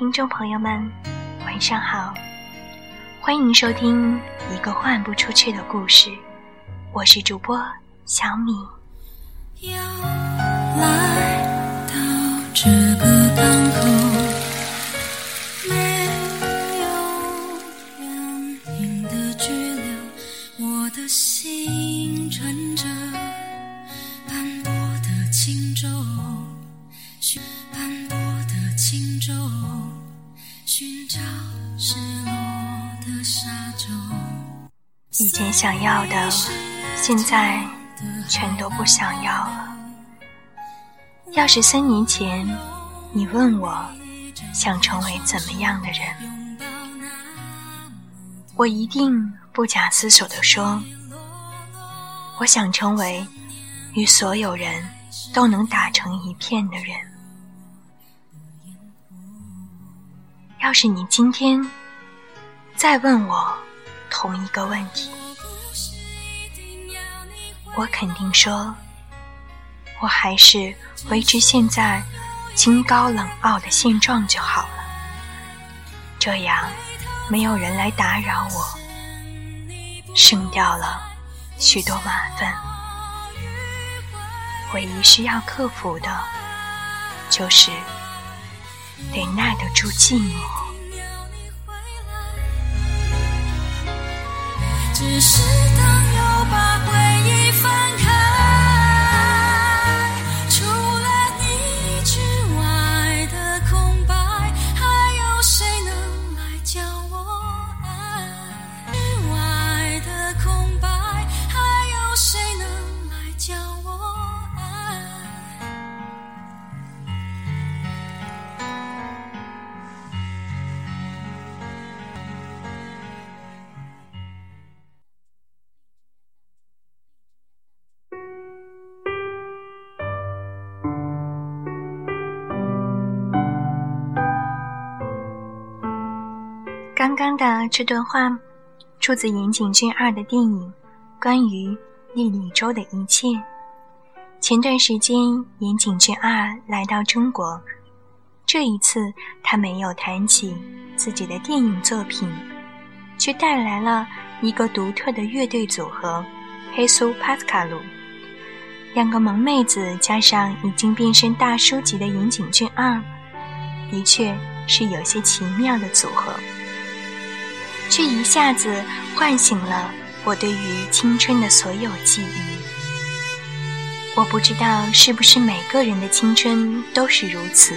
听众朋友们，晚上好，欢迎收听一个换不出去的故事，我是主播小米。又来到这个港口，心中，寻找失落的沙洲。以前想要的，现在全都不想要了。要是三年前你问我想成为怎么样的人，我一定不假思索地说：我想成为与所有人都能打成一片的人。要是你今天再问我同一个问题，我肯定说，我还是维持现在清高冷傲的现状就好了。这样，没有人来打扰我，省掉了许多麻烦。唯一需要克服的，就是得耐得住寂寞。只是当又把回忆翻刚刚的这段话出自岩井俊二的电影《关于莉莉周的一切》。前段时间，岩井俊二来到中国，这一次他没有谈起自己的电影作品，却带来了一个独特的乐队组合——黑苏帕斯卡鲁。两个萌妹子加上已经变身大叔级的岩井俊二，的确是有些奇妙的组合。却一下子唤醒了我对于青春的所有记忆。我不知道是不是每个人的青春都是如此，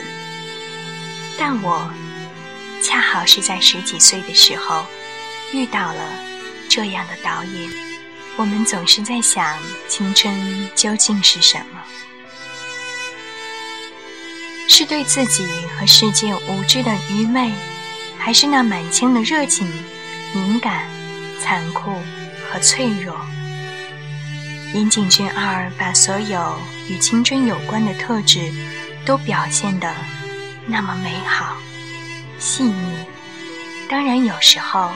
但我恰好是在十几岁的时候遇到了这样的导演。我们总是在想，青春究竟是什么？是对自己和世界无知的愚昧，还是那满腔的热情？敏感、残酷和脆弱。岩井俊二把所有与青春有关的特质都表现得那么美好、细腻，当然有时候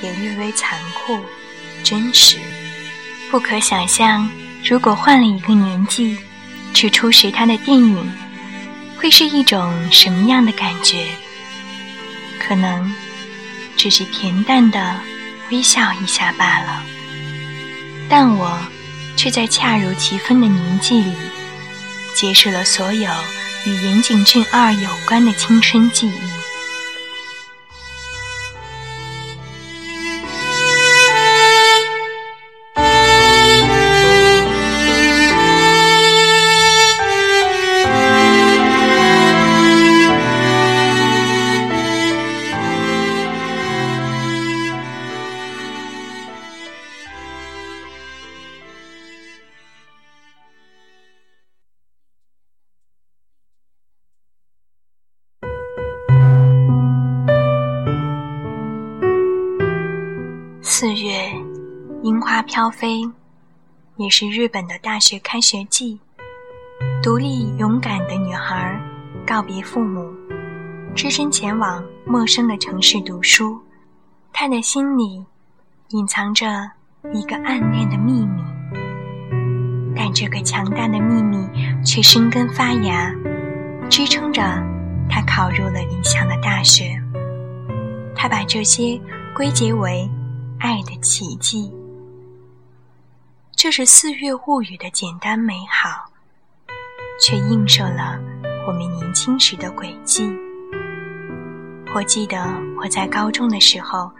也略微残酷、真实。不可想象，如果换了一个年纪去初识他的电影，会是一种什么样的感觉？可能。只是恬淡的微笑一下罢了，但我却在恰如其分的年纪里，结识了所有与岩井俊二有关的青春记忆。飘飞，也是日本的大学开学季。独立勇敢的女孩告别父母，只身前往陌生的城市读书。她的心里隐藏着一个暗恋的秘密，但这个强大的秘密却生根发芽，支撑着他考入了理想的大学。他把这些归结为爱的奇迹。这是四月物语的简单美好，却映射了我们年轻时的轨迹。我记得我在高中的时候，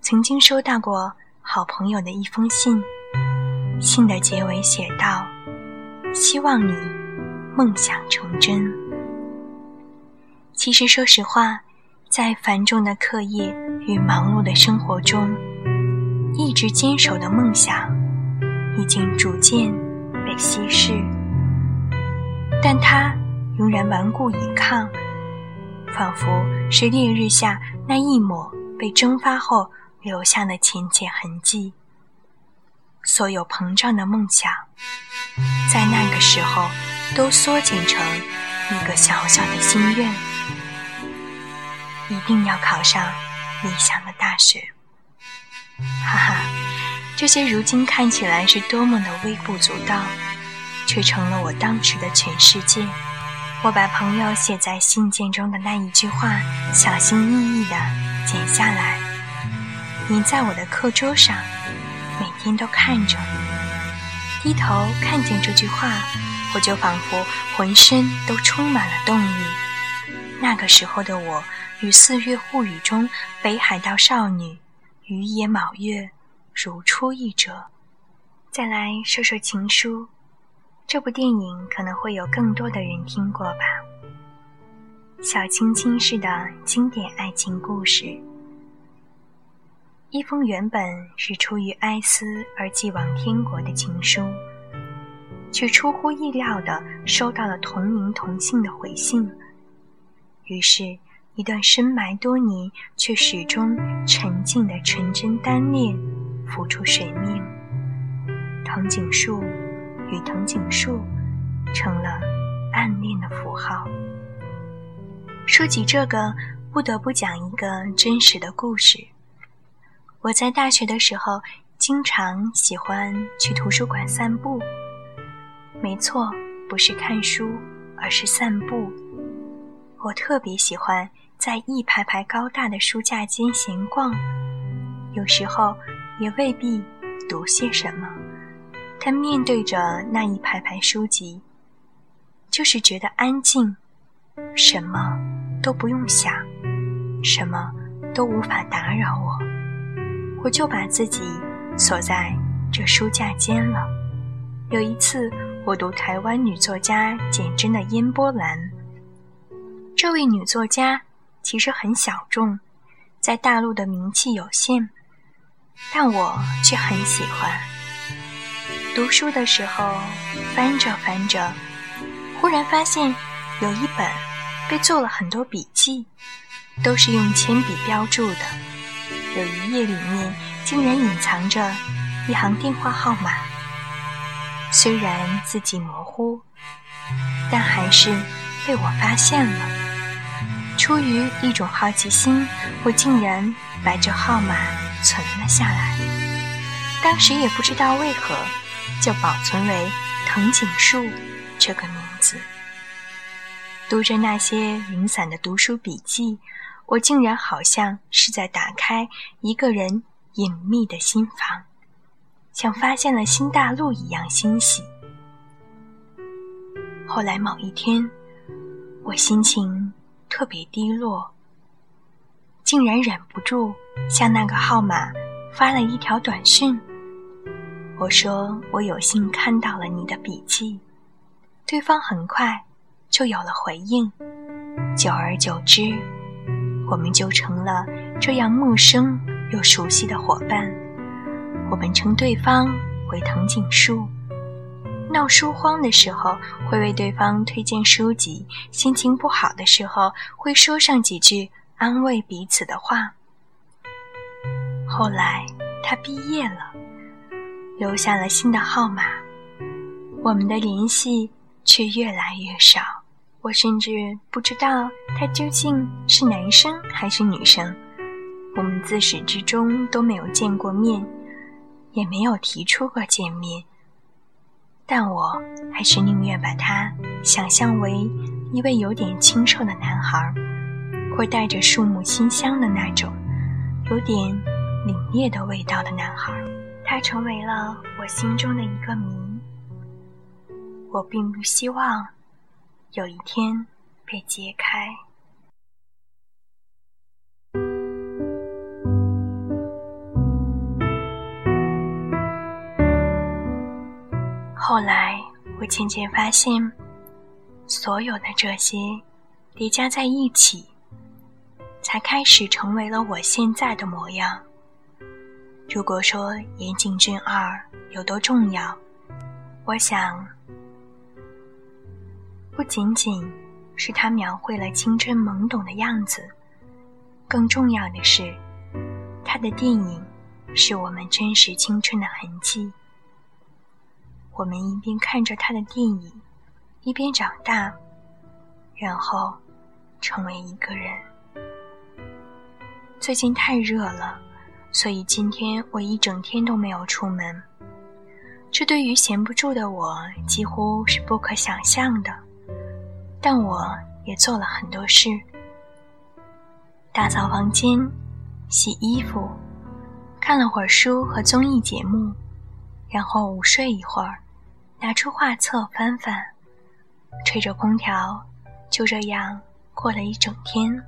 曾经收到过好朋友的一封信，信的结尾写道：“希望你梦想成真。”其实，说实话。在繁重的课业与忙碌的生活中，一直坚守的梦想已经逐渐被稀释，但它仍然顽固抵抗，仿佛是烈日下那一抹被蒸发后留下的浅浅痕迹。所有膨胀的梦想，在那个时候都缩减成一个小小的心愿。一定要考上理想的大学，哈哈！这些如今看起来是多么的微不足道，却成了我当时的全世界。我把朋友写在信件中的那一句话，小心翼翼地剪下来，粘在我的课桌上，每天都看着。低头看见这句话，我就仿佛浑身都充满了动力。那个时候的我。与《四月物语》中北海道少女雨野卯月如出一辙。再来说说《情书》这部电影，可能会有更多的人听过吧。小清新式的经典爱情故事，一封原本是出于哀思而寄往天国的情书，却出乎意料的收到了同名同姓的回信，于是。一段深埋多年却始终沉静的纯真单恋浮出水面，藤井树与藤井树成了暗恋的符号。说起这个，不得不讲一个真实的故事。我在大学的时候，经常喜欢去图书馆散步。没错，不是看书，而是散步。我特别喜欢。在一排排高大的书架间闲逛，有时候也未必读些什么，但面对着那一排排书籍，就是觉得安静，什么都不用想，什么都无法打扰我，我就把自己锁在这书架间了。有一次，我读台湾女作家简真的《烟波兰》，这位女作家。其实很小众，在大陆的名气有限，但我却很喜欢。读书的时候，翻着翻着，忽然发现有一本被做了很多笔记，都是用铅笔标注的。有一页里面竟然隐藏着一行电话号码，虽然字迹模糊，但还是被我发现了。出于一种好奇心，我竟然把这号码存了下来。当时也不知道为何，就保存为藤井树这个名字。读着那些零散的读书笔记，我竟然好像是在打开一个人隐秘的心房，像发现了新大陆一样欣喜。后来某一天，我心情。特别低落，竟然忍不住向那个号码发了一条短信。我说我有幸看到了你的笔记，对方很快就有了回应。久而久之，我们就成了这样陌生又熟悉的伙伴。我们称对方为藤井树。闹书荒的时候，会为对方推荐书籍；心情不好的时候，会说上几句安慰彼此的话。后来他毕业了，留下了新的号码，我们的联系却越来越少。我甚至不知道他究竟是男生还是女生。我们自始至终都没有见过面，也没有提出过见面。但我还是宁愿把他想象为一位有点清瘦的男孩，会带着树木馨香的那种有点凛冽的味道的男孩。他成为了我心中的一个谜。我并不希望有一天被揭开。后来，我渐渐发现。所有的这些叠加在一起，才开始成为了我现在的模样。如果说岩井俊二有多重要，我想，不仅仅是他描绘了青春懵懂的样子，更重要的是，他的电影是我们真实青春的痕迹。我们一边看着他的电影。一边长大，然后成为一个人。最近太热了，所以今天我一整天都没有出门。这对于闲不住的我几乎是不可想象的，但我也做了很多事：打扫房间、洗衣服、看了会儿书和综艺节目，然后午睡一会儿，拿出画册翻翻。吹着空调，就这样过了一整天。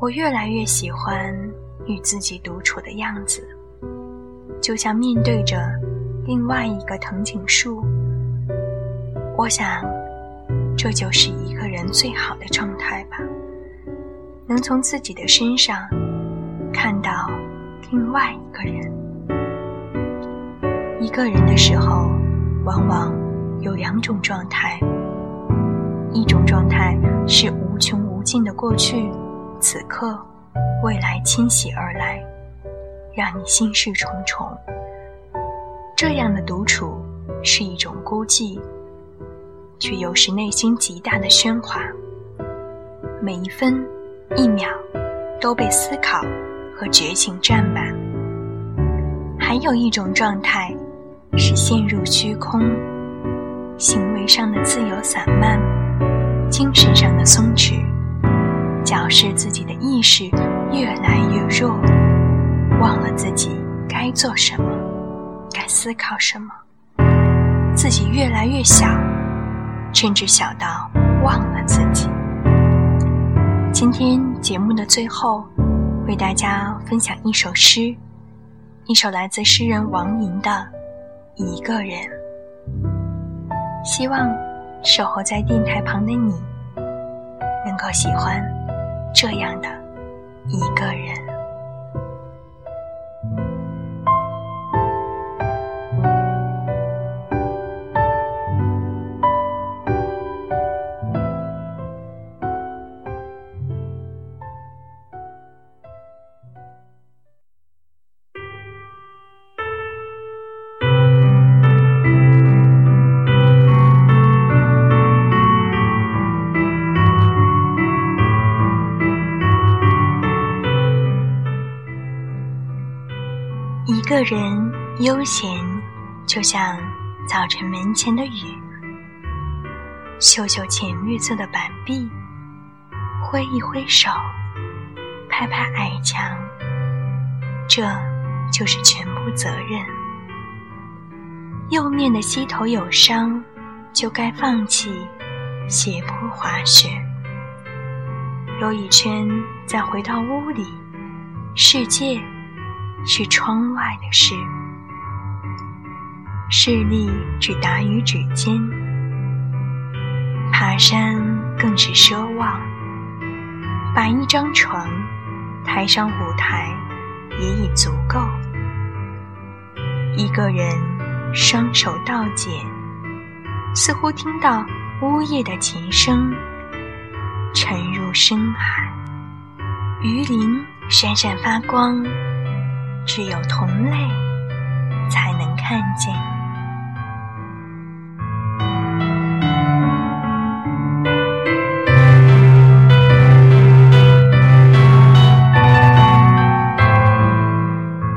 我越来越喜欢与自己独处的样子，就像面对着另外一个藤井树。我想，这就是一个人最好的状态吧，能从自己的身上看到另外一个人。一个人的时候，往往。有两种状态，一种状态是无穷无尽的过去、此刻、未来侵袭而来，让你心事重重。这样的独处是一种孤寂，却又是内心极大的喧哗。每一分一秒都被思考和觉醒占满。还有一种状态是陷入虚空。行为上的自由散漫，精神上的松弛，矫饰自己的意识越来越弱，忘了自己该做什么，该思考什么，自己越来越小，甚至小到忘了自己。今天节目的最后，为大家分享一首诗，一首来自诗人王莹的《一个人》。希望守候在电台旁的你，能够喜欢这样的一个人。一个人悠闲，就像早晨门前的雨，嗅嗅浅绿色的板壁，挥一挥手，拍拍矮墙，这就是全部责任。右面的膝头有伤，就该放弃斜坡滑雪。兜一圈，再回到屋里，世界。是窗外的事，视力只达于指尖。爬山更是奢望，把一张床抬上舞台也已足够。一个人双手倒剪，似乎听到呜咽的琴声，沉入深海。鱼鳞闪闪发光。只有同类才能看见。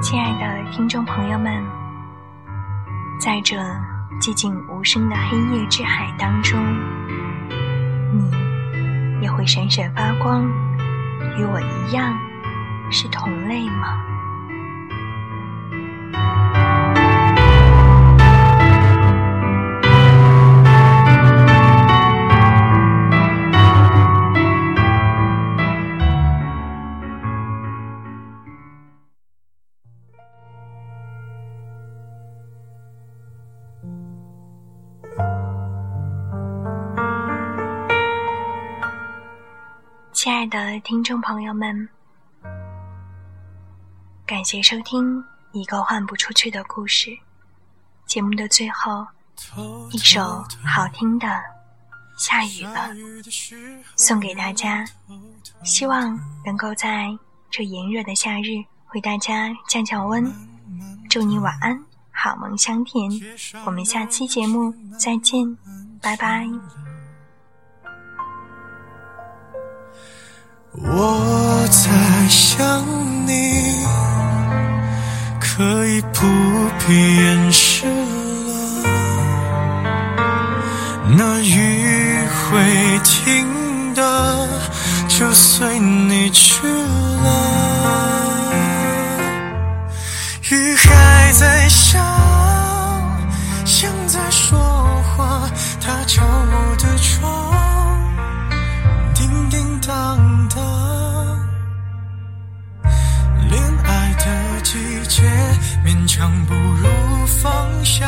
亲爱的听众朋友们，在这寂静无声的黑夜之海当中，你也会闪闪发光，与我一样是同类吗？亲爱的听众朋友们，感谢收听一个换不出去的故事。节目的最后，一首好听的《下雨了》送给大家，希望能够在这炎热的夏日为大家降降温。祝你晚安，好梦香甜。我们下期节目再见，拜拜。我在想不必掩饰了。那雨会停的，就随你去了。强不如放下，